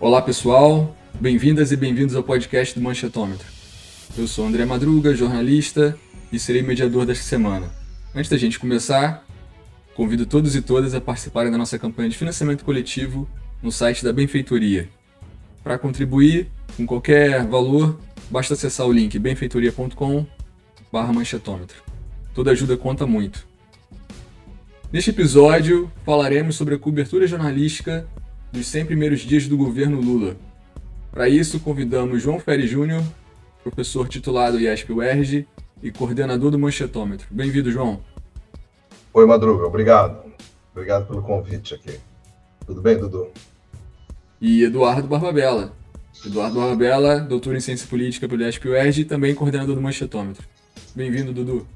Olá pessoal, bem-vindas e bem-vindos ao podcast do Manchetômetro. Eu sou André Madruga, jornalista e serei mediador desta semana. Antes da gente começar, convido todos e todas a participarem da nossa campanha de financiamento coletivo no site da Benfeitoria. Para contribuir com qualquer valor, basta acessar o link benfeitoria.com/manchetômetro. Toda ajuda conta muito. Neste episódio, falaremos sobre a cobertura jornalística dos 100 primeiros dias do governo Lula. Para isso, convidamos João Ferri Júnior, professor titulado IESP-UERJ e coordenador do Manchetômetro. Bem-vindo, João. Oi, Madruga. Obrigado. Obrigado pelo convite aqui. Tudo bem, Dudu? E Eduardo Barbabella. Eduardo Barbabella, doutor em Ciência Política pelo IESP-UERJ e também coordenador do Manchetômetro. Bem-vindo, Dudu.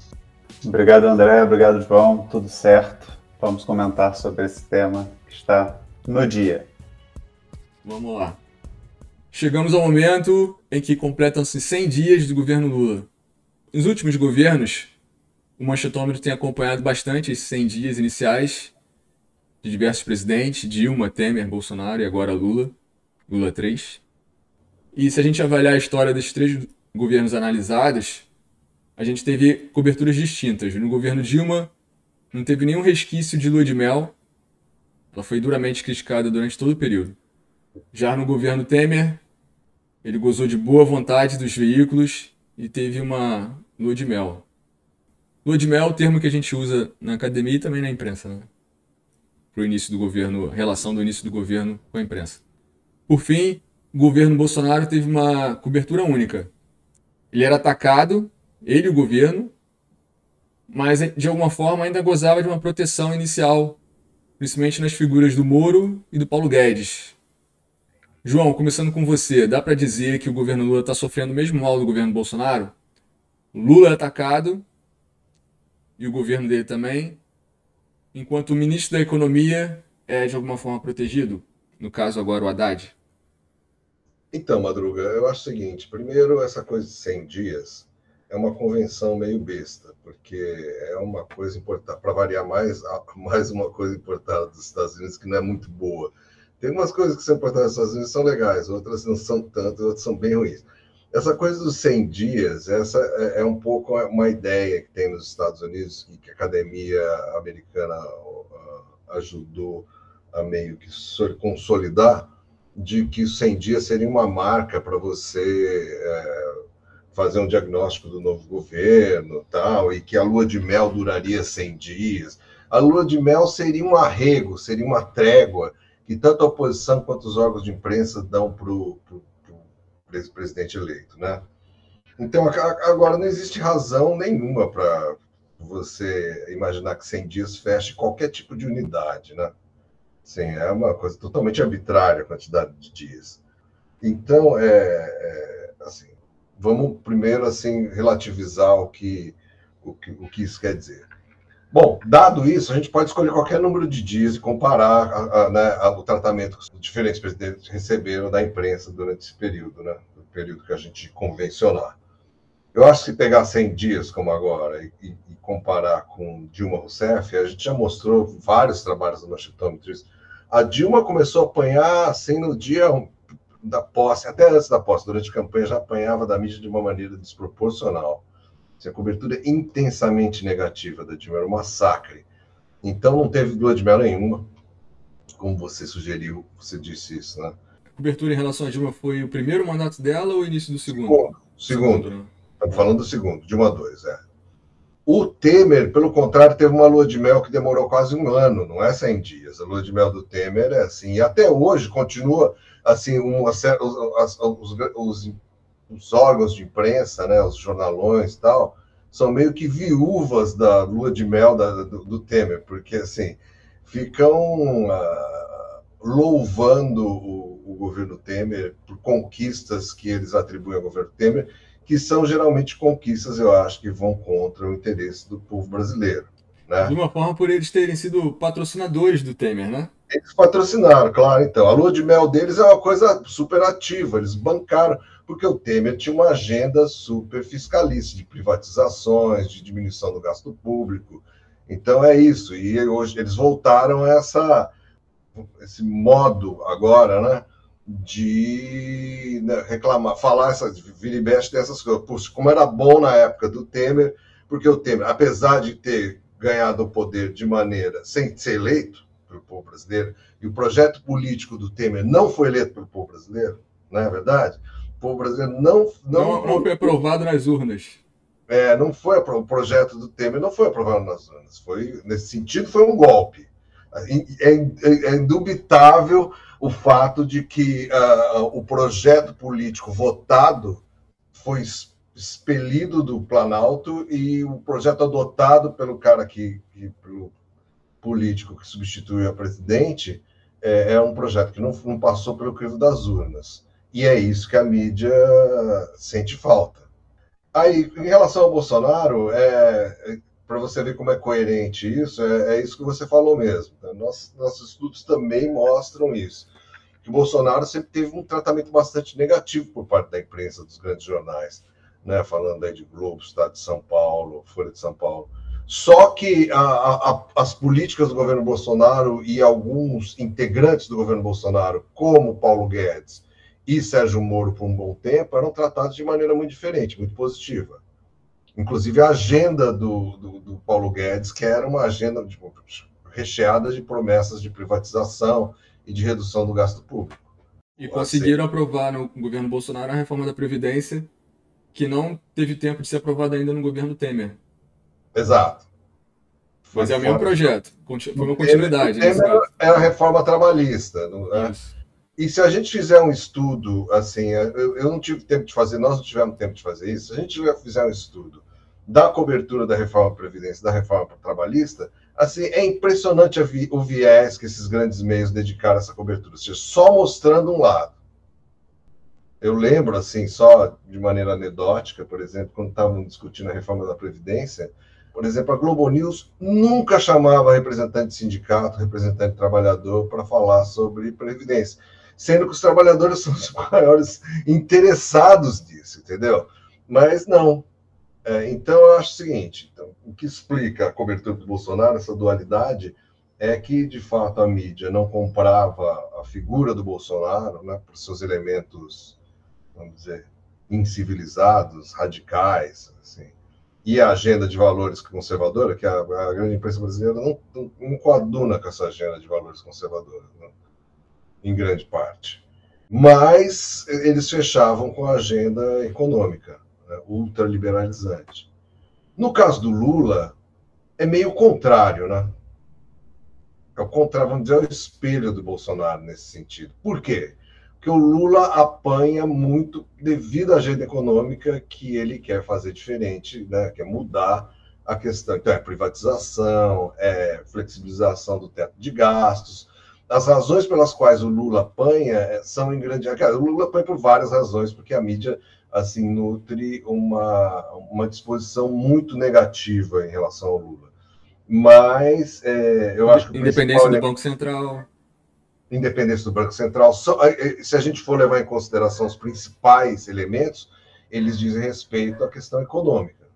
Obrigado, André. Obrigado, João. Tudo certo. Vamos comentar sobre esse tema que está no dia. Vamos lá. Chegamos ao momento em que completam-se 100 dias do governo Lula. Nos últimos governos, o manchetômetro tem acompanhado bastante esses 100 dias iniciais de diversos presidentes, Dilma, Temer, Bolsonaro e agora Lula, Lula 3. E se a gente avaliar a história desses três governos analisados, a gente teve coberturas distintas. No governo Dilma, não teve nenhum resquício de lua de mel. Ela foi duramente criticada durante todo o período. Já no governo Temer, ele gozou de boa vontade dos veículos e teve uma lua de mel. Lua de mel é o termo que a gente usa na academia e também na imprensa, né? Para o início do governo, relação do início do governo com a imprensa. Por fim, o governo Bolsonaro teve uma cobertura única. Ele era atacado ele e o governo, mas de alguma forma ainda gozava de uma proteção inicial, principalmente nas figuras do Moro e do Paulo Guedes. João, começando com você, dá para dizer que o governo Lula está sofrendo o mesmo mal do governo Bolsonaro? Lula é atacado e o governo dele também, enquanto o ministro da Economia é de alguma forma protegido, no caso agora o Haddad. Então, Madruga, eu acho o seguinte: primeiro, essa coisa de 100 dias é uma convenção meio besta, porque é uma coisa importada, para variar mais, mais uma coisa importada dos Estados Unidos que não é muito boa. Tem umas coisas que são importadas dos Estados Unidos são legais, outras não são tanto, outras são bem ruins. Essa coisa dos 100 dias, essa é, é um pouco uma ideia que tem nos Estados Unidos que a academia americana ajudou a meio que consolidar, de que os 100 dias seria uma marca para você é, fazer um diagnóstico do novo governo, tal, e que a lua de mel duraria 100 dias. A lua de mel seria um arrego, seria uma trégua que tanto a oposição quanto os órgãos de imprensa dão para o presidente eleito, né? Então, agora não existe razão nenhuma para você imaginar que 100 dias feche qualquer tipo de unidade, né? Sim, é uma coisa totalmente arbitrária a quantidade de dias. Então, é, é vamos primeiro assim relativizar o que, o que, o que isso quer dizer. Bom, dado isso, a gente pode escolher qualquer número de dias e comparar a, a, né, a, o tratamento que os diferentes presidentes receberam da imprensa durante esse período, né, o período que a gente convencionar. Eu acho que se pegar 100 dias como agora e, e, comparar com Dilma Rousseff, a gente já mostrou vários trabalhos do Machitômetros. A Dilma começou a apanhar assim no dia da posse, até antes da posse, durante a campanha, já apanhava da mídia de uma maneira desproporcional. A cobertura intensamente negativa da Dilma era um massacre. Então não teve lua de mel nenhuma, como você sugeriu, você disse isso, né? A cobertura em relação a Dilma foi o primeiro mandato dela ou o início do segundo? Segundo. segundo. segundo né? Estamos falando do segundo, Dilma 2, é. O Temer, pelo contrário, teve uma lua de mel que demorou quase um ano, não é 100 dias. A lua de mel do Temer é assim, e até hoje continua assim, uma, os, os, os, órgãos de imprensa, né, os jornalões e tal, são meio que viúvas da lua de mel da, do, do, Temer, porque assim ficam uh, louvando o, o, governo Temer por conquistas que eles atribuem ao governo Temer, que são geralmente conquistas, eu acho, que vão contra o interesse do povo brasileiro. Né? De uma forma por eles terem sido patrocinadores do Temer, né? Eles patrocinaram, claro, então. A lua de mel deles é uma coisa super ativa, eles bancaram, porque o Temer tinha uma agenda super fiscalista, de privatizações, de diminuição do gasto público. Então é isso. E hoje eles voltaram a essa, esse modo agora, né? de né, reclamar, falar essa vira dessas coisas. Puxa, como era bom na época do Temer, porque o Temer, apesar de ter ganhado o poder de maneira sem ser eleito pelo povo brasileiro, e o projeto político do Temer não foi eleito pelo povo brasileiro, não é verdade? O povo brasileiro não. Não, não, foi aprovado nas urnas. É, não foi o projeto do Temer não foi aprovado nas urnas. Foi nesse sentido foi um golpe. É, é, é indubitável o fato de que uh, o projeto político votado foi expelido do Planalto e o projeto adotado pelo cara que, que pelo político que substituiu a presidente é, é um projeto que não, não passou pelo crivo das urnas. E é isso que a mídia sente falta. Aí, em relação ao Bolsonaro, é, para você ver como é coerente isso, é, é, isso que você falou mesmo. Né? Nossos, nossos estudos também mostram isso. Que o Bolsonaro sempre teve um tratamento bastante negativo por parte da imprensa, dos grandes jornais, né? falando aí de Globo, Estado de São Paulo, Folha de São Paulo. Só que a, a, as políticas do governo Bolsonaro e alguns integrantes do governo Bolsonaro, como Paulo Guedes e Sérgio Moro, por um bom tempo, eram tratados de maneira muito diferente, muito positiva. Inclusive a agenda do, do, do Paulo Guedes, que era uma agenda tipo, recheada de promessas de privatização e de redução do gasto público. E conseguiram aprovar no governo Bolsonaro a reforma da Previdência, que não teve tempo de ser aprovada ainda no governo Temer. Exato. Mas é o mesmo projeto, foi uma continuidade. Temer é a reforma trabalhista. Não é? E se a gente fizer um estudo, assim, eu, eu não tive tempo de fazer, nós não tivemos tempo de fazer isso, se a gente fizer um estudo da cobertura da reforma da Previdência, da reforma trabalhista, assim, é impressionante vi, o viés que esses grandes meios dedicaram a essa cobertura, ou seja, só mostrando um lado. Eu lembro, assim, só de maneira anedótica, por exemplo, quando estavam discutindo a reforma da Previdência, por exemplo, a Globo News nunca chamava representante de sindicato, representante de trabalhador para falar sobre Previdência sendo que os trabalhadores são os maiores interessados nisso, entendeu? Mas não. É, então, eu acho o seguinte: então, o que explica a cobertura do Bolsonaro, essa dualidade, é que, de fato, a mídia não comprava a figura do Bolsonaro né, por seus elementos, vamos dizer, incivilizados, radicais, assim, e a agenda de valores conservadora, que a, a grande imprensa brasileira não, não, não coaduna com essa agenda de valores conservadora. Né? em grande parte. Mas eles fechavam com a agenda econômica, né, ultraliberalizante. No caso do Lula, é meio contrário, né? É o contrário, vamos dizer, é o espelho do Bolsonaro nesse sentido. Por quê? Porque o Lula apanha muito devido à agenda econômica que ele quer fazer diferente, né? quer mudar a questão. Então, é privatização, é flexibilização do teto de gastos, as razões pelas quais o Lula apanha eh, são em grande. O Lula apanha por várias razões, porque a mídia assim nutre uma, uma disposição muito negativa em relação ao Lula. Mas é, eu acho que. Independência do Banco Central. Independência do Banco Central. Só, eh, se a gente for levar em consideração os principais elementos, eles dizem respeito à questão econômica.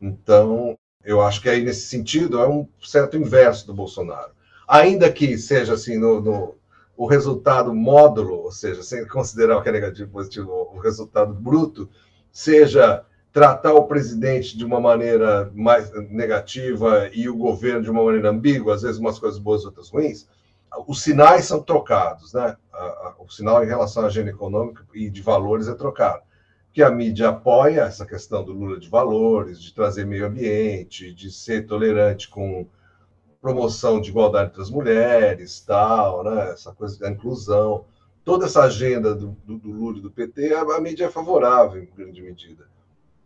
Então, eu acho que aí, nesse sentido, é um certo inverso do Bolsonaro ainda que seja assim no, no o resultado módulo, ou seja, sem considerar o que é negativo positivo, o resultado bruto, seja tratar o presidente de uma maneira mais negativa e o governo de uma maneira ambígua, às vezes umas coisas boas, outras ruins, os sinais são trocados, né? O sinal em relação à agenda econômica e de valores é trocado. Que a mídia apoia essa questão do Lula de valores, de trazer meio ambiente, de ser tolerante com promoção de igualdade entre as mulheres, tal, né? essa coisa da inclusão, toda essa agenda do, do, do Lula e do PT, a, a, mídia é favorável em grande medida.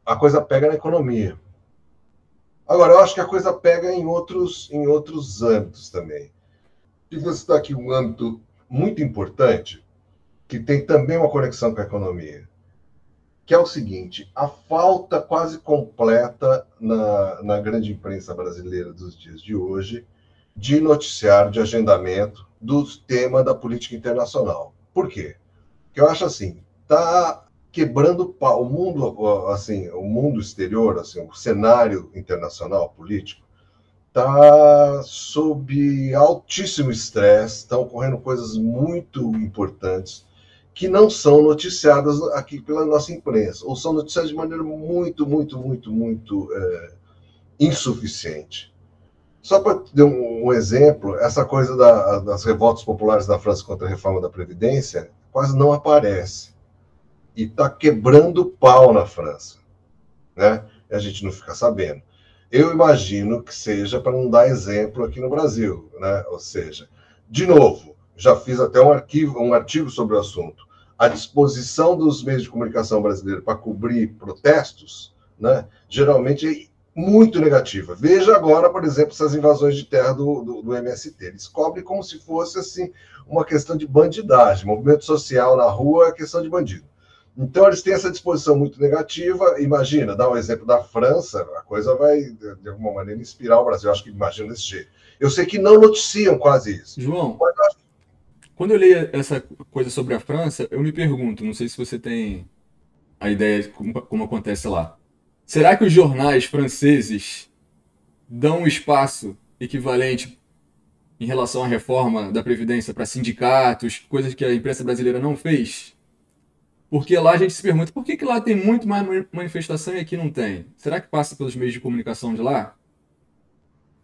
A coisa pega na economia. Agora, eu acho que a coisa pega em outros, em outros âmbitos também. E você está aqui um âmbito muito importante, que tem também uma conexão com a economia que é o seguinte: a falta quase completa na, na grande imprensa brasileira dos dias de hoje de noticiário, de agendamento do tema da política internacional. Por quê? Porque eu acho assim, está quebrando o mundo, assim, o mundo exterior, assim, o cenário internacional político está sob altíssimo estresse, estão ocorrendo coisas muito importantes que não são noticiadas aqui pela nossa imprensa, ou são noticiadas de maneira muito, muito, muito, muito é, insuficiente. Só para dar um, um, exemplo, essa coisa da, das revoltas populares da França contra a reforma da Previdência quase não aparece. E está quebrando pau na França. Né? E a gente não fica sabendo. Eu imagino que seja para não dar exemplo aqui no Brasil, né? Ou seja, de novo, já fiz até um arquivo, um artigo sobre o assunto. A disposição dos meios de comunicação brasileiros para cobrir protestos, né? Geralmente é muito negativa. Veja agora, por exemplo, essas invasões de terra do, do, do MST. Eles cobrem como se fosse assim uma questão de bandidagem. Movimento social na rua é questão de bandido. Então, eles têm essa disposição muito negativa. Imagina, dá um exemplo da França, a coisa vai, de alguma maneira, inspirar o Brasil. Eu acho que imagina desse jeito. Eu sei que não noticiam quase isso. João, Mas, quando eu leio essa coisa sobre a França, eu me pergunto, não sei se você tem a ideia de como, como acontece lá. Será que os jornais franceses dão um espaço equivalente em relação à reforma da Previdência para sindicatos, coisas que a imprensa brasileira não fez? Porque lá a gente se pergunta por que, que lá tem muito mais manifestação e aqui não tem? Será que passa pelos meios de comunicação de lá?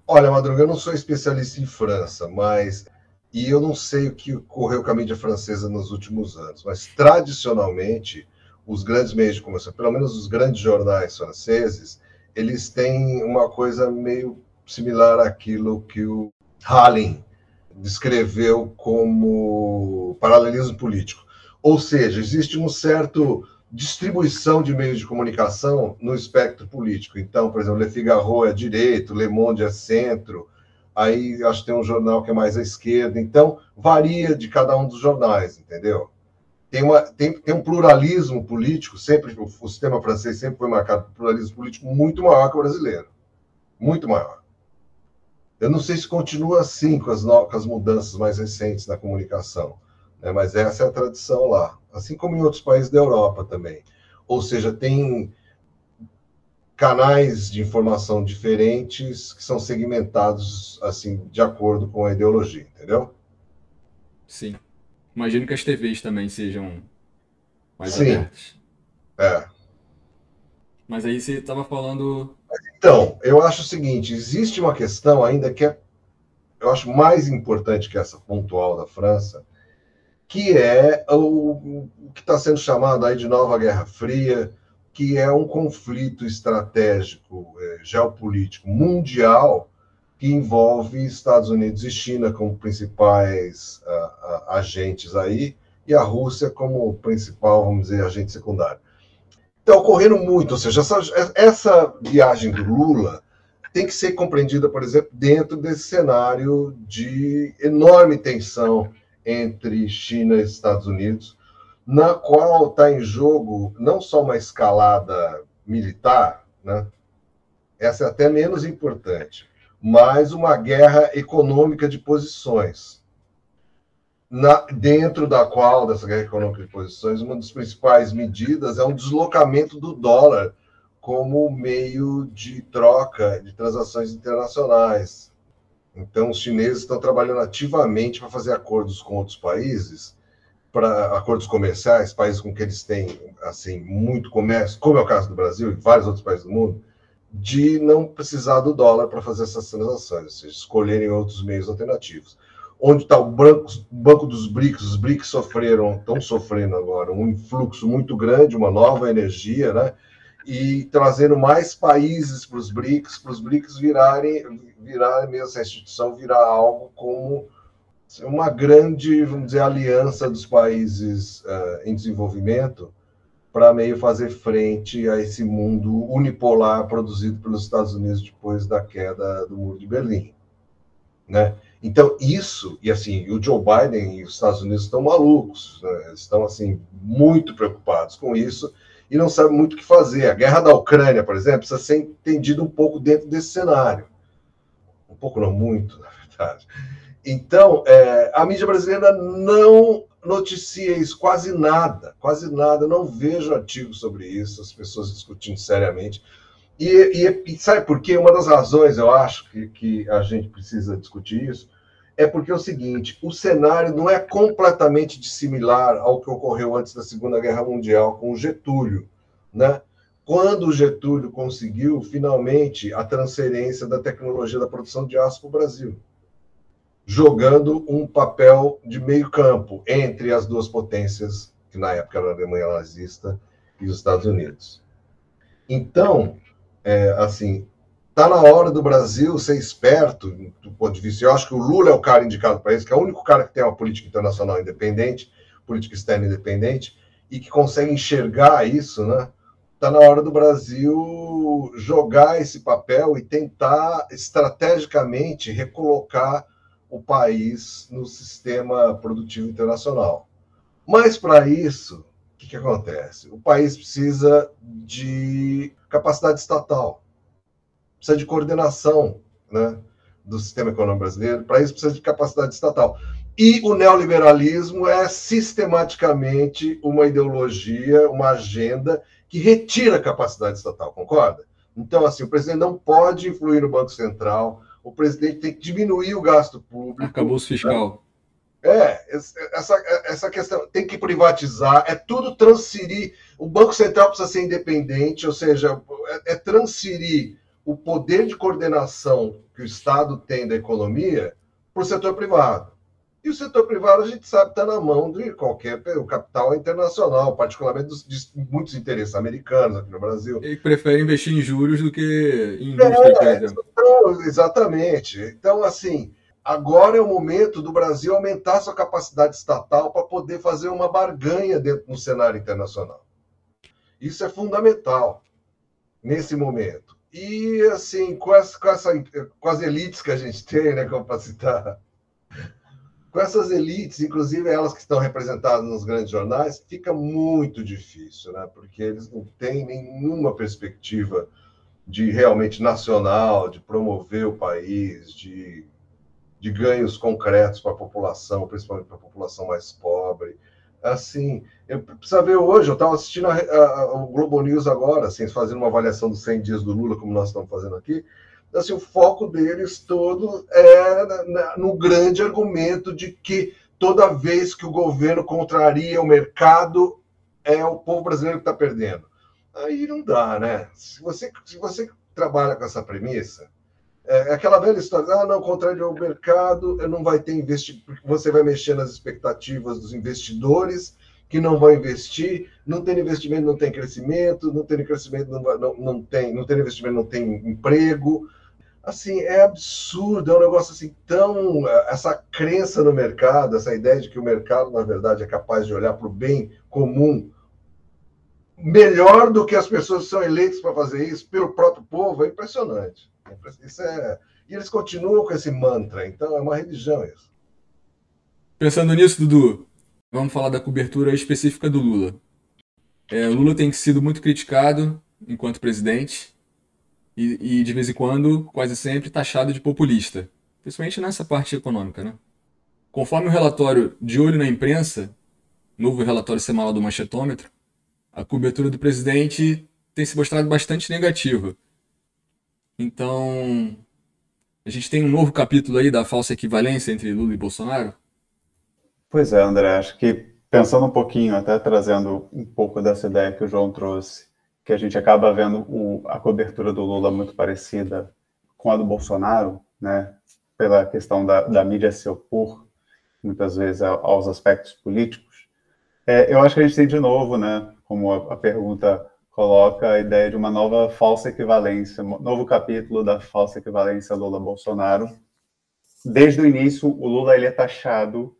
Olha, Madruga, eu não sou especialista em França, mas. E eu não sei o que ocorreu com a mídia francesa nos últimos anos, mas tradicionalmente, os grandes meios de comunicação, pelo menos os grandes jornais franceses, eles têm uma coisa meio similar àquilo que o Hallin descreveu como paralelismo político ou seja, existe um certo distribuição de meios de comunicação no espectro político. Então, por exemplo, Le Figaro é direito, Le Monde é centro, aí acho que tem um jornal que é mais à esquerda. Então, varia de cada um dos jornais, entendeu? Tem, uma, tem, tem um pluralismo político, sempre o, o sistema francês sempre foi marcado por pluralismo político muito maior que o brasileiro. Muito maior. Eu não sei se continua assim com as, no, com as mudanças mais recentes na comunicação né? mas essa é a tradição lá, assim como em outros países da Europa também. Ou seja, tem canais de informação diferentes que são segmentados assim de acordo com a ideologia, entendeu? Sim. Imagino que as TVs também sejam mais Sim. abertas. É. Mas aí você estava falando. Então, eu acho o seguinte: existe uma questão ainda que é, eu acho mais importante que essa pontual da França, que é o, o que está sendo chamado aí de nova Guerra Fria, que é um conflito estratégico, é, geopolítico mundial que envolve Estados Unidos e China como principais agentes aí, e a Rússia como principal, vamos dizer, agente secundário. Está ocorrendo muito, ou seja, essa, essa viagem do Lula tem que ser compreendida, por exemplo, dentro desse cenário de enorme tensão entre China e Estados Unidos, na qual está em jogo não só uma escalada militar, né? essa é até menos importante, mas uma guerra econômica de posições. Na, dentro da qual, dessa guerra econômica de posições, uma das principais medidas é um deslocamento do dólar como meio de troca de transações internacionais. Então, os chineses estão trabalhando ativamente para fazer acordos com outros países, para acordos comerciais, países com que eles têm assim muito comércio, como é o caso do Brasil e vários outros países do mundo, de não precisar do dólar para fazer essas transações, ou seja, escolherem outros meios alternativos. Onde está o banco, banco dos BRICS? Os BRICS sofreram, estão sofrendo agora um influxo muito grande, uma nova energia, né? E trazendo mais países para os BRICS, para os BRICS virarem, virarem mesmo essa instituição virar algo como uma grande, vamos dizer, aliança dos países uh, em desenvolvimento para meio fazer frente a esse mundo unipolar produzido pelos Estados Unidos depois da queda do Muro de Berlim, né? Então isso e assim o Joe Biden e os Estados Unidos estão malucos, né? estão assim muito preocupados com isso e não sabe muito o que fazer. A guerra da Ucrânia, por exemplo, precisa ser entendida um pouco dentro desse cenário. Um pouco, não muito, na verdade. Então, é, a mídia brasileira não noticia isso, quase nada, quase nada. não vejo artigos sobre isso, as pessoas discutindo seriamente. E, e, e, sabe por quê? Uma das razões, eu acho, que, que a gente precisa discutir isso, é porque é o seguinte: o cenário não é completamente dissimilar ao que ocorreu antes da Segunda Guerra Mundial com o Getúlio, né? Quando o Getúlio conseguiu finalmente a transferência da tecnologia da produção de aço para o Brasil, jogando um papel de meio campo entre as duas potências, que na época era a Alemanha nazista e os Estados Unidos. Então, é, assim, Está na hora do Brasil ser esperto do ponto de vista. Eu acho que o Lula é o cara indicado para isso, que é o único cara que tem uma política internacional independente, política externa independente, e que consegue enxergar isso, né? Está na hora do Brasil jogar esse papel e tentar estrategicamente recolocar o país no sistema produtivo internacional. Mas para isso, o que, que acontece? O país precisa de capacidade estatal precisa de coordenação né, do sistema econômico brasileiro, para isso precisa de capacidade estatal. E o neoliberalismo é sistematicamente uma ideologia, uma agenda que retira a capacidade estatal, concorda? Então, assim, o presidente não pode influir no Banco Central, o presidente tem que diminuir o gasto público. Acabou o fiscal. Né? É, essa, essa questão tem que privatizar, é tudo transferir. O Banco Central precisa ser independente, ou seja, é, é transferir o poder de coordenação que o Estado tem da economia para o setor privado. E o setor privado, a gente sabe, está na mão de qualquer o capital internacional, particularmente dos, de muitos interesses americanos aqui no Brasil. Ele prefere investir em juros do que em indústria, é, então, exatamente. Então, assim, agora é o momento do Brasil aumentar sua capacidade estatal para poder fazer uma barganha dentro no cenário internacional. Isso é fundamental nesse momento. E, assim, com, essa, com, essa, com as elites que a gente tem, né, como para citar, com essas elites, inclusive elas que estão representadas nos grandes jornais, fica muito difícil, né, porque eles não têm nenhuma perspectiva de realmente nacional, de promover o país, de, de ganhos concretos para a população, principalmente para a população mais pobre assim, eu precisa ver hoje, eu estava assistindo a, a, o Globo News agora, assim, fazendo uma avaliação dos 100 dias do Lula, como nós estamos fazendo aqui, assim, o foco deles todo é na, na, no grande argumento de que toda vez que o governo contraria o mercado, é o povo brasileiro que está perdendo. Aí não dá, né? Se você, se você trabalha com essa premissa, é, é aquela velha história, ah, não, contrário ao mercado, não vai ter investimento, você vai mexer nas expectativas dos investidores que não vão investir, não tem investimento, não tem crescimento, não tem crescimento, não, não, não tem, não tem investimento, não tem emprego. Assim, é absurdo, é um negócio assim tão. Essa crença no mercado, essa ideia de que o mercado, na verdade, é capaz de olhar para o bem comum melhor do que as pessoas que são eleitas para fazer isso pelo próprio povo, é impressionante. Isso é... E eles continuam com esse mantra, então é uma religião isso. Pensando nisso, Dudu, vamos falar da cobertura específica do Lula. É, o Lula tem sido muito criticado enquanto presidente e, e, de vez em quando, quase sempre, taxado de populista, principalmente nessa parte econômica. Né? Conforme o relatório de olho na imprensa, novo relatório semanal do Manchetômetro, a cobertura do presidente tem se mostrado bastante negativa então, a gente tem um novo capítulo aí da falsa equivalência entre Lula e Bolsonaro? Pois é, André, acho que pensando um pouquinho, até trazendo um pouco dessa ideia que o João trouxe, que a gente acaba vendo o, a cobertura do Lula muito parecida com a do Bolsonaro, né, pela questão da, da mídia se opor muitas vezes aos aspectos políticos. É, eu acho que a gente tem de novo, né, como a, a pergunta coloca a ideia de uma nova falsa equivalência, novo capítulo da falsa equivalência Lula-Bolsonaro. Desde o início, o Lula ele é taxado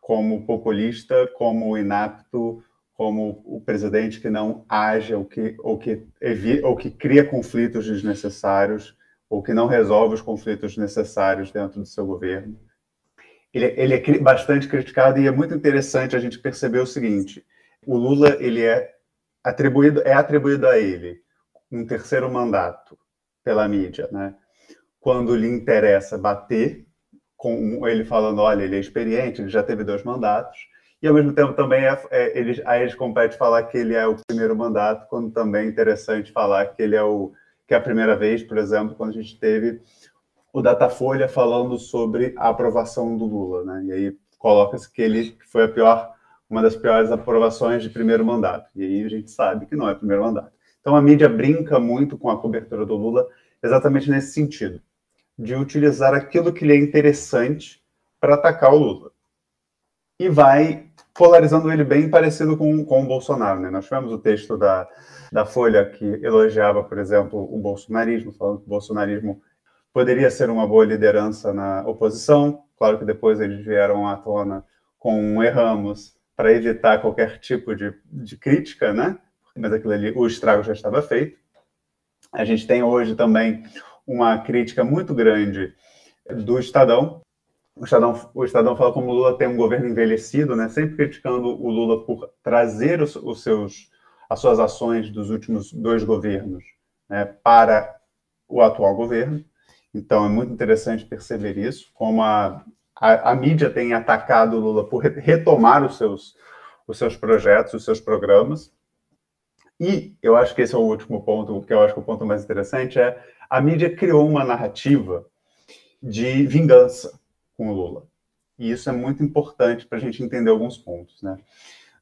como populista, como inapto, como o presidente que não age ou que, ou que, evita, ou que cria conflitos desnecessários, ou que não resolve os conflitos necessários dentro do seu governo. Ele, ele é bastante criticado e é muito interessante a gente perceber o seguinte: o Lula ele é atribuído, é atribuído a ele um terceiro mandato pela mídia, né? Quando lhe interessa bater, com ele falando, olha, ele é experiente, ele já teve dois mandatos, e ao mesmo tempo também é, é, ele, a eles compete falar que ele é o primeiro mandato, quando também é interessante falar que ele é o que é a primeira vez, por exemplo, quando a gente teve o Datafolha falando sobre a aprovação do Lula, né? E aí coloca-se que ele foi a pior, uma das piores aprovações de primeiro mandato. E aí a gente sabe que não é primeiro mandato. Então a mídia brinca muito com a cobertura do Lula exatamente nesse sentido, de utilizar aquilo que lhe é interessante para atacar o Lula. E vai polarizando ele bem parecido com, com o Bolsonaro. Né? Nós tivemos o texto da, da Folha que elogiava, por exemplo, o bolsonarismo, falando que o bolsonarismo poderia ser uma boa liderança na oposição. Claro que depois eles vieram à tona com um erramos para evitar qualquer tipo de, de crítica, né? Mas aquilo ali, o estrago já estava feito. A gente tem hoje também uma crítica muito grande do Estadão. O Estadão, o Estadão fala como o Lula tem um governo envelhecido, né? Sempre criticando o Lula por trazer os, os seus, as suas ações dos últimos dois governos né, para o atual governo. Então é muito interessante perceber isso, como a, a, a mídia tem atacado o Lula por retomar os seus, os seus projetos, os seus programas. E eu acho que esse é o último ponto, que eu acho que é o ponto mais interessante é a mídia criou uma narrativa de vingança com o Lula. E isso é muito importante para a gente entender alguns pontos, né?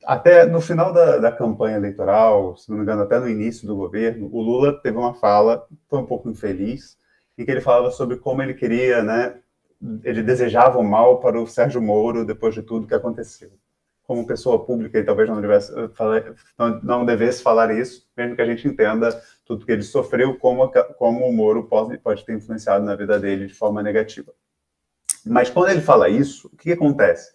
Até no final da, da, campanha eleitoral, se não me engano, até no início do governo, o Lula teve uma fala, foi um pouco infeliz, em que ele falava sobre como ele queria, né, ele desejava o mal para o Sérgio Moro depois de tudo que aconteceu. Como pessoa pública, ele talvez não devesse, não, não devesse falar isso, mesmo que a gente entenda tudo que ele sofreu, como, como o Moro pode, pode ter influenciado na vida dele de forma negativa. Mas quando ele fala isso, o que, que acontece?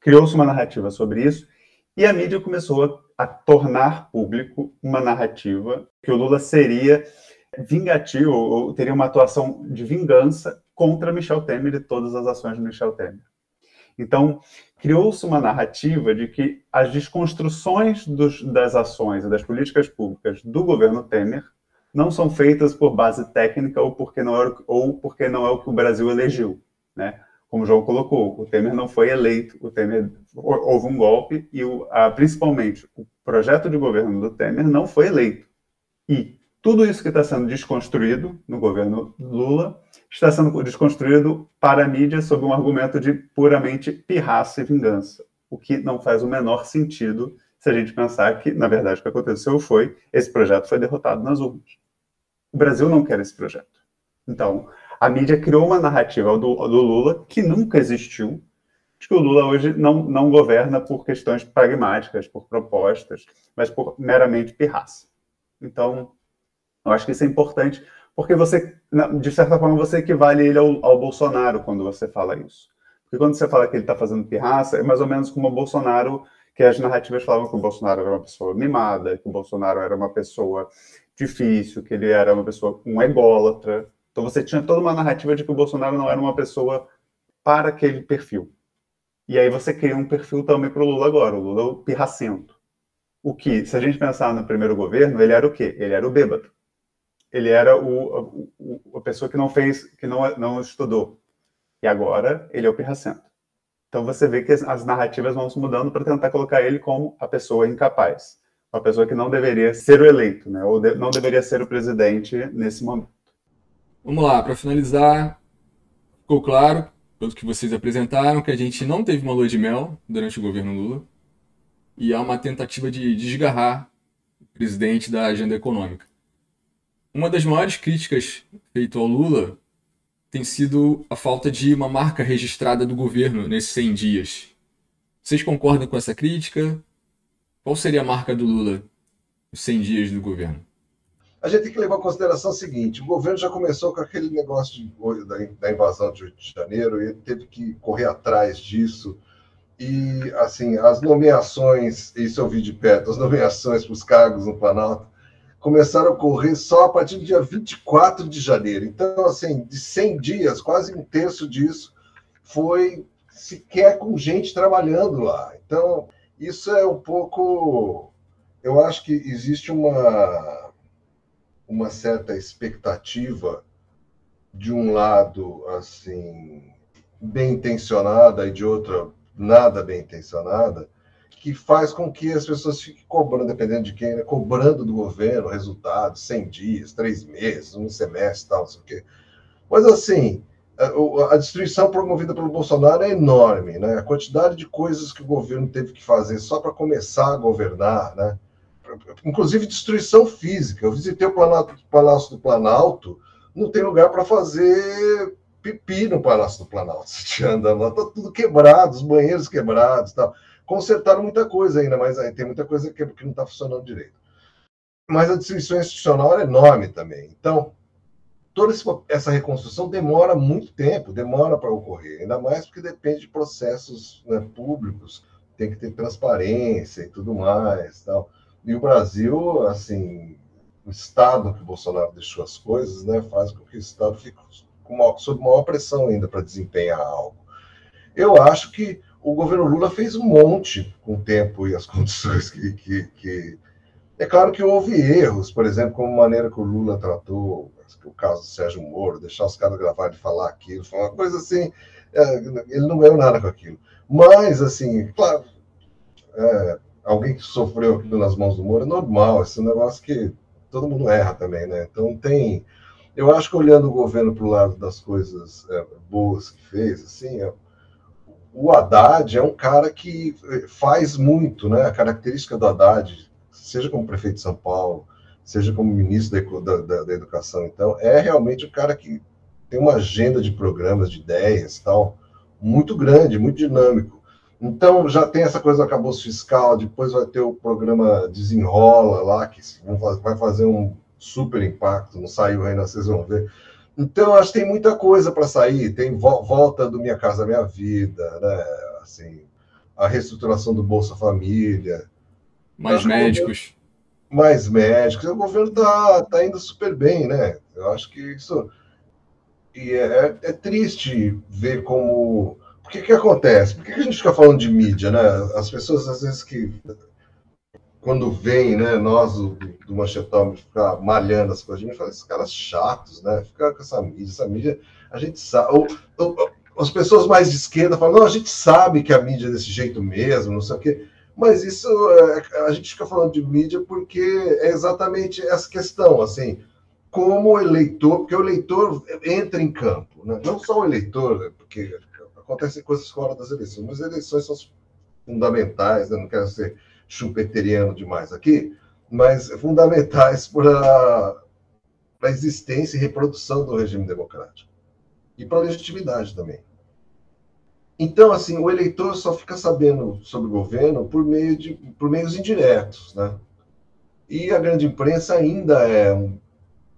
Criou-se uma narrativa sobre isso e a mídia começou a, a tornar público uma narrativa que o Lula seria vingativo, ou teria uma atuação de vingança contra Michel Temer e todas as ações de Michel Temer. Então, criou-se uma narrativa de que as desconstruções dos, das ações e das políticas públicas do governo Temer não são feitas por base técnica ou porque não é, ou porque não é o que o Brasil elegeu, né? Como o João colocou, o Temer não foi eleito, o Temer houve um golpe e o, a, principalmente o projeto de governo do Temer não foi eleito. E tudo isso que está sendo desconstruído no governo Lula está sendo desconstruído para a mídia sob um argumento de puramente pirraça e vingança, o que não faz o menor sentido se a gente pensar que, na verdade, o que aconteceu foi esse projeto foi derrotado nas urnas. O Brasil não quer esse projeto. Então, a mídia criou uma narrativa do, do Lula que nunca existiu, de que o Lula hoje não, não governa por questões pragmáticas, por propostas, mas por meramente pirraça. Então, eu acho que isso é importante, porque você, de certa forma, você equivale ele ao, ao Bolsonaro quando você fala isso. Porque quando você fala que ele está fazendo pirraça, é mais ou menos como o Bolsonaro, que as narrativas falavam que o Bolsonaro era uma pessoa mimada, que o Bolsonaro era uma pessoa difícil, que ele era uma pessoa um ególatra. Então você tinha toda uma narrativa de que o Bolsonaro não era uma pessoa para aquele perfil. E aí você cria um perfil também para o Lula agora, o Lula é pirracento. O que, se a gente pensar no primeiro governo, ele era o quê? Ele era o bêbado ele era o, o, a pessoa que não fez, que não, não estudou. E agora ele é o pirracento. Então você vê que as, as narrativas vão se mudando para tentar colocar ele como a pessoa incapaz, uma pessoa que não deveria ser o eleito, né? ou de, não deveria ser o presidente nesse momento. Vamos lá, para finalizar, ficou claro, pelo que vocês apresentaram, que a gente não teve uma lua de mel durante o governo Lula e há uma tentativa de desgarrar o presidente da agenda econômica. Uma das maiores críticas feitas ao Lula tem sido a falta de uma marca registrada do governo nesses 100 dias. Vocês concordam com essa crítica? Qual seria a marca do Lula nos 100 dias do governo? A gente tem que levar em consideração o seguinte: o governo já começou com aquele negócio de, da, da invasão de 8 de janeiro ele teve que correr atrás disso. E, assim, as nomeações, isso eu vi de perto, as nomeações para os cargos no Planalto, começaram a ocorrer só a partir do dia 24 de janeiro. Então, assim, de 100 dias, quase um terço disso foi sequer com gente trabalhando lá. Então, isso é um pouco. Eu acho que existe uma, uma certa expectativa, de um lado, assim, bem intencionada, e de outro, nada bem intencionada, que faz com que as pessoas fiquem cobrando, dependendo de quem, né? cobrando do governo resultados, 100 dias, três meses, um semestre, tal, não sei o quê. Mas, assim, a destruição promovida pelo Bolsonaro é enorme, né? A quantidade de coisas que o governo teve que fazer só para começar a governar, né? Inclusive destruição física. Eu visitei o Palácio do Planalto, não tem lugar para fazer pipi no Palácio do Planalto. Você anda lá, tá tudo quebrado, os banheiros quebrados, tal. Consertaram muita coisa ainda, mas aí tem muita coisa que, que não está funcionando direito. Mas a destruição institucional é enorme também. Então, toda essa reconstrução demora muito tempo, demora para ocorrer, ainda mais porque depende de processos né, públicos, tem que ter transparência e tudo mais. Tal. E o Brasil, assim, o estado que o Bolsonaro deixou as coisas, né, faz com que o Estado fique com sob maior pressão ainda para desempenhar algo. Eu acho que o governo Lula fez um monte com o tempo e as condições que, que, que... É claro que houve erros, por exemplo, como a maneira que o Lula tratou o caso do Sérgio Moro, deixar os caras gravarem e falar aquilo, foi uma coisa assim, é, ele não ganhou nada com aquilo. Mas, assim, claro, é, alguém que sofreu aquilo nas mãos do Moro é normal, esse é negócio que todo mundo erra também, né? Então tem. Eu acho que olhando o governo para o lado das coisas é, boas que fez, assim, é, o Haddad é um cara que faz muito, né? A característica do Haddad, seja como prefeito de São Paulo, seja como ministro da, da, da, educação. Então, é realmente um cara que tem uma agenda de programas, de ideias tal, muito grande, muito dinâmico. Então, já tem essa coisa do acabouço fiscal, depois vai ter o programa Desenrola lá, que vai fazer um super impacto, não saiu ainda, vocês vão ver. Então, acho que tem muita coisa para sair. Tem volta do Minha Casa Minha Vida, né? Assim, a reestruturação do Bolsa Família. Mais médicos mais médicos. O governo está tá indo super bem, né? Eu acho que isso. E é, é triste ver como. O que, que acontece? Por que, que a gente fica falando de mídia, né? As pessoas, às vezes, que. Quando vem, né, nós do, do Machetão, ficar malhando as coisas, a gente fala, esses caras chatos, né? Ficar com essa mídia, essa mídia, a gente sabe. Ou, ou, as pessoas mais de esquerda falam, não, a gente sabe que a mídia é desse jeito mesmo, não sei o quê. Mas isso é, a gente fica falando de mídia porque é exatamente essa questão, assim, como o eleitor, porque o eleitor entra em campo, né? não só o eleitor, porque acontecem coisas fora das eleições, mas as eleições são fundamentais, né? não quero ser chumpeteriano demais aqui, mas fundamentais para a existência e reprodução do regime democrático e para a legitimidade também. Então, assim, o eleitor só fica sabendo sobre o governo por, meio de, por meios indiretos, né? E a grande imprensa ainda é uma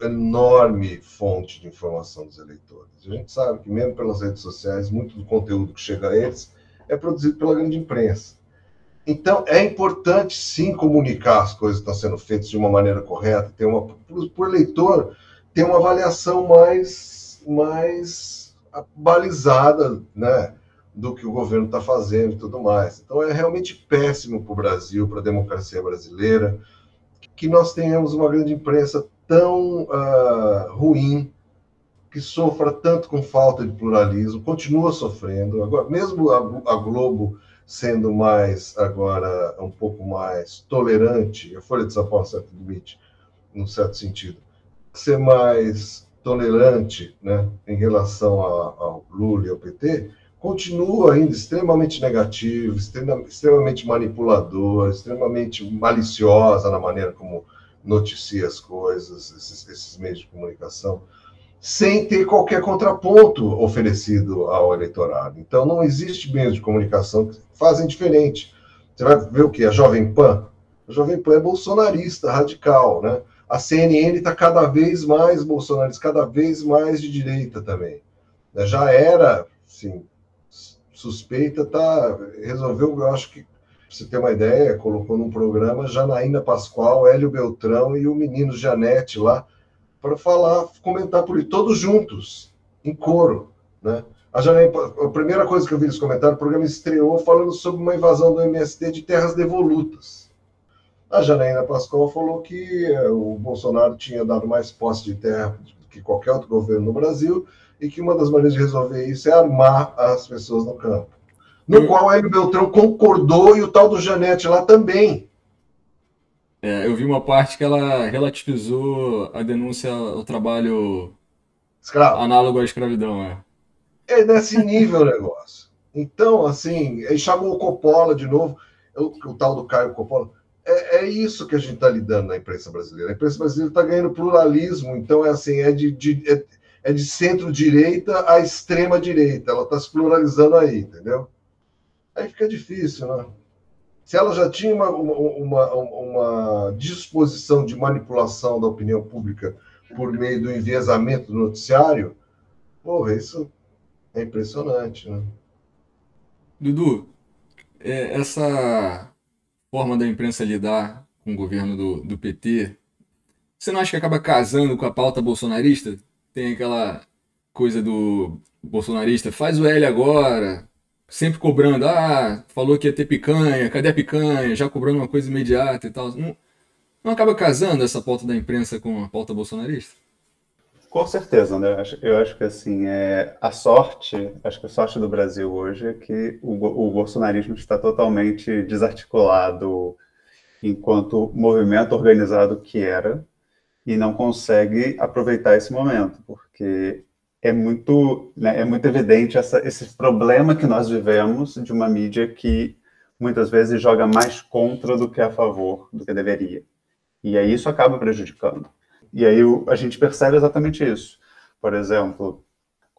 enorme fonte de informação dos eleitores. A gente sabe que, mesmo pelas redes sociais, muito do conteúdo que chega a eles é produzido pela grande imprensa. Então, é importante, sim, comunicar as coisas que estão sendo feitas de uma maneira correta, ter uma, por, por eleitor, ter uma avaliação mais, mais balizada, né? do que o governo está fazendo e tudo mais. Então é realmente péssimo para o Brasil, para a democracia brasileira, que nós tenhamos uma grande imprensa tão uh, ruim, que sofra tanto com falta de pluralismo, continua sofrendo. Agora, mesmo a, a Globo sendo mais agora um pouco mais tolerante, a Folha de São Paulo, certo limite, num certo sentido, ser mais tolerante, né, em relação ao Lula e ao PT, continua ainda extremamente negativo, extremamente manipulador, extremamente maliciosa na maneira como noticia as coisas, esses, esses, meios de comunicação, sem ter qualquer contraponto oferecido ao eleitorado. Então, não existe meios de comunicação que fazem diferente. Você vai ver o que? A Jovem Pan? A Jovem Pan é bolsonarista, radical, né? A CNN está cada vez mais bolsonarista, cada vez mais de direita também. Já era, sim, suspeita, tá, resolveu, eu acho que, você ter uma ideia, colocou num programa Janaína Pascoal, Hélio Beltrão e o menino Janete lá, para falar, comentar por ele, todos juntos, em coro, né? A, Janaína, a primeira coisa que eu vi eles comentar, o programa estreou falando sobre uma invasão do MST de terras devolutas. A Janaína Pascoal falou que eh, o Bolsonaro tinha dado mais posse de terra do que qualquer outro governo no Brasil e que uma das maneiras de resolver isso é armar as pessoas no campo. No hum. qual Hélio Beltrão concordou e o tal do Janete lá também. É, eu vi uma parte que ela relativizou a denúncia ao trabalho Escravo. análogo à escravidão. É. É nesse nível o negócio. Então, assim, ele chamou o Coppola de novo, o, o tal do Caio Coppola. É, é, isso que a gente está lidando na imprensa brasileira. A imprensa brasileira está ganhando pluralismo, então é assim, é de, de é, é de centro-direita à extrema-direita. Ela está se pluralizando aí, entendeu? Aí fica difícil, né? Se ela já tinha uma, uma, uma, disposição de manipulação da opinião pública por meio do enviesamento do noticiário, porra, isso é impressionante, né? Dudu, é, essa forma da imprensa lidar com o governo do, do PT, você não acha que acaba casando com a pauta bolsonarista? Tem aquela coisa do bolsonarista, faz o L agora, sempre cobrando, ah, falou que ia ter picanha, cadê a picanha? Já cobrando uma coisa imediata e tal. Não, não acaba casando essa pauta da imprensa com a pauta bolsonarista? Com certeza, André. Eu acho que assim, é, a sorte, acho que a sorte do Brasil hoje é que o, o bolsonarismo está totalmente desarticulado enquanto movimento organizado que era e não consegue aproveitar esse momento, porque é muito, né, é muito evidente essa, esse problema que nós vivemos de uma mídia que muitas vezes joga mais contra do que a favor do que deveria. E aí isso acaba prejudicando. E aí a gente percebe exatamente isso. Por exemplo,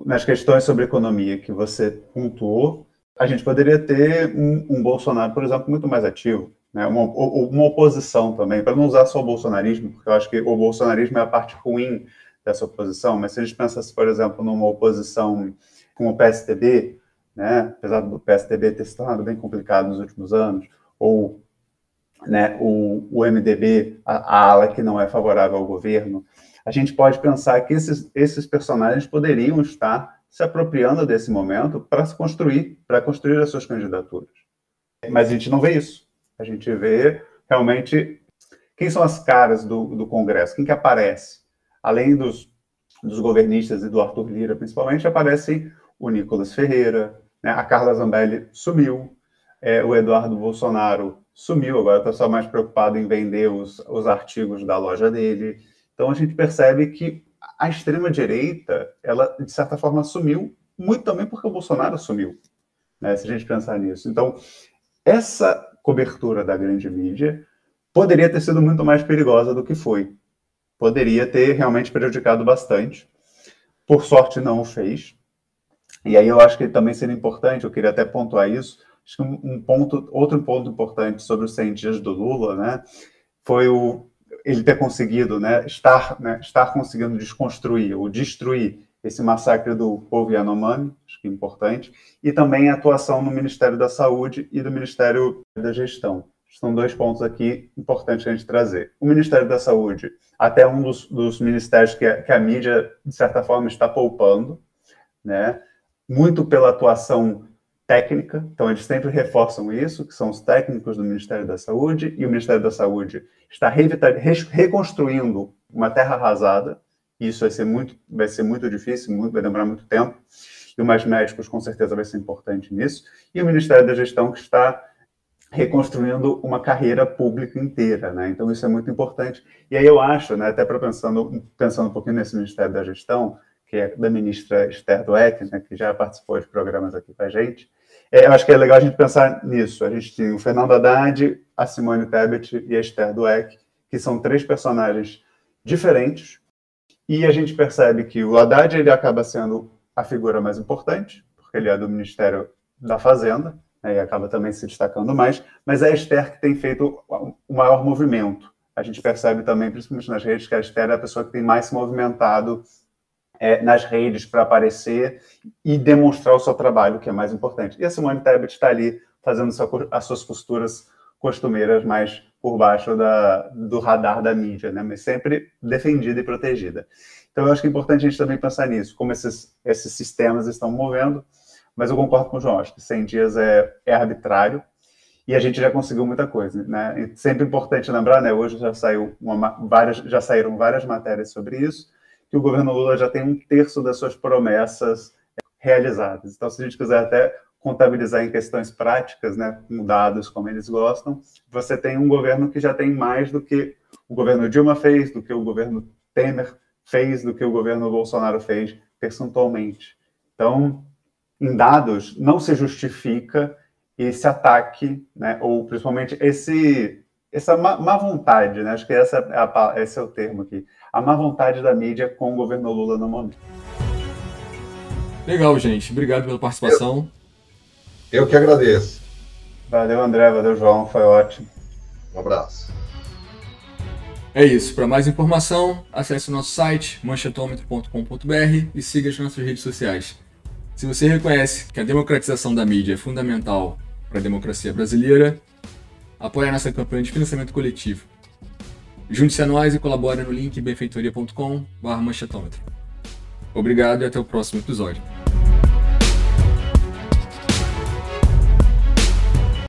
nas questões sobre economia que você pontuou, a gente poderia ter um, um Bolsonaro, por exemplo, muito mais ativo, né? uma, uma oposição também, para não usar só o bolsonarismo, porque eu acho que o bolsonarismo é a parte ruim dessa oposição, mas se a gente pensasse, por exemplo, numa oposição com o PSDB, né, apesar do PSDB ter se tornado bem complicado nos últimos anos, ou né, o, o MDB, a, a, ala que não é favorável ao governo, a gente pode pensar que esses, esses personagens poderiam estar se apropriando desse momento para se construir, para construir as suas candidaturas. Mas a gente não vê isso. A gente vê realmente quem são as caras do, do Congresso, quem que aparece além dos, dos governistas e do Arthur Lira, principalmente, aparecem o Nicolas Ferreira, né? a Carla Zambelli sumiu, é, o Eduardo Bolsonaro sumiu, agora está só mais preocupado em vender os, os artigos da loja dele. Então a gente percebe que a extrema-direita, ela, de certa forma, sumiu, muito também porque o Bolsonaro sumiu, né? se a gente pensar nisso. Então, essa cobertura da grande mídia poderia ter sido muito mais perigosa do que foi poderia ter realmente prejudicado bastante. Por sorte, não o fez. E aí eu acho que também seria importante, eu queria até pontuar isso, acho que um ponto, outro ponto importante sobre os 100 dias do Lula, né, foi o, ele ter conseguido, né, estar, né, estar conseguindo desconstruir ou destruir esse massacre do povo Yanomami, acho que é importante, e também a atuação no Ministério da Saúde e do Ministério da Gestão. São dois pontos aqui importantes a gente trazer. O Ministério da Saúde, até um dos, dos ministérios que a, que a mídia, de certa forma, está poupando, né? muito pela atuação técnica, então eles sempre reforçam isso, que são os técnicos do Ministério da Saúde, e o Ministério da Saúde está reconstruindo uma terra arrasada, isso vai ser muito, vai ser muito difícil, muito, vai demorar muito tempo, e o Mais Médicos com certeza vai ser importante nisso, e o Ministério da Gestão que está reconstruindo uma carreira pública inteira, né? Então isso é muito importante. E aí eu acho, né, até para pensando pensando um pouquinho nesse Ministério da Gestão, que é da ministra Esther Dweck, né, que já participou de programas aqui com a gente, é, eu acho que é legal a gente pensar nisso. A gente tem o Fernando Haddad, a Simone Tebet e a Esther Dweck, que são três personagens diferentes, e a gente percebe que o Haddad ele acaba sendo a figura mais importante, porque ele é do Ministério da Fazenda, né, e acaba também se destacando mais, mas é a Esther que tem feito o maior movimento. A gente percebe também, principalmente nas redes, que a Esther é a pessoa que tem mais se movimentado é, nas redes para aparecer e demonstrar o seu trabalho, que é mais importante. E a Simone Tebet está ali fazendo as suas costuras costumeiras mais por baixo da, do radar da mídia, né? mas sempre defendida e protegida. Então, eu acho que é importante a gente também pensar nisso, como esses, esses sistemas estão movendo, mas eu concordo com o João, acho que 100 dias é, é arbitrário e a gente já conseguiu muita coisa, né? E sempre importante lembrar, né? Hoje já saiu uma, várias, já saíram várias matérias sobre isso, que o governo Lula já tem um terço das suas promessas realizadas. Então, se a gente quiser até contabilizar em questões práticas, né, com dados como eles gostam, você tem um governo que já tem mais do que o governo Dilma fez, do que o governo Temer fez, do que o governo Bolsonaro fez percentualmente. Então, em dados não se justifica esse ataque, né, ou principalmente esse, essa má, má vontade, né, acho que essa é a, esse é o termo aqui, a má vontade da mídia com o governo Lula no momento. Legal, gente. Obrigado pela participação. Eu, eu que agradeço. Valeu, André. Valeu, João. Foi ótimo. Um abraço. É isso. Para mais informação, acesse o nosso site manchetômetro.com.br e siga as nossas redes sociais. Se você reconhece que a democratização da mídia é fundamental para a democracia brasileira, apoie a nossa campanha de financiamento coletivo. Junte-se a nós e colabore no link benfeitoria.com.br. Obrigado e até o próximo episódio.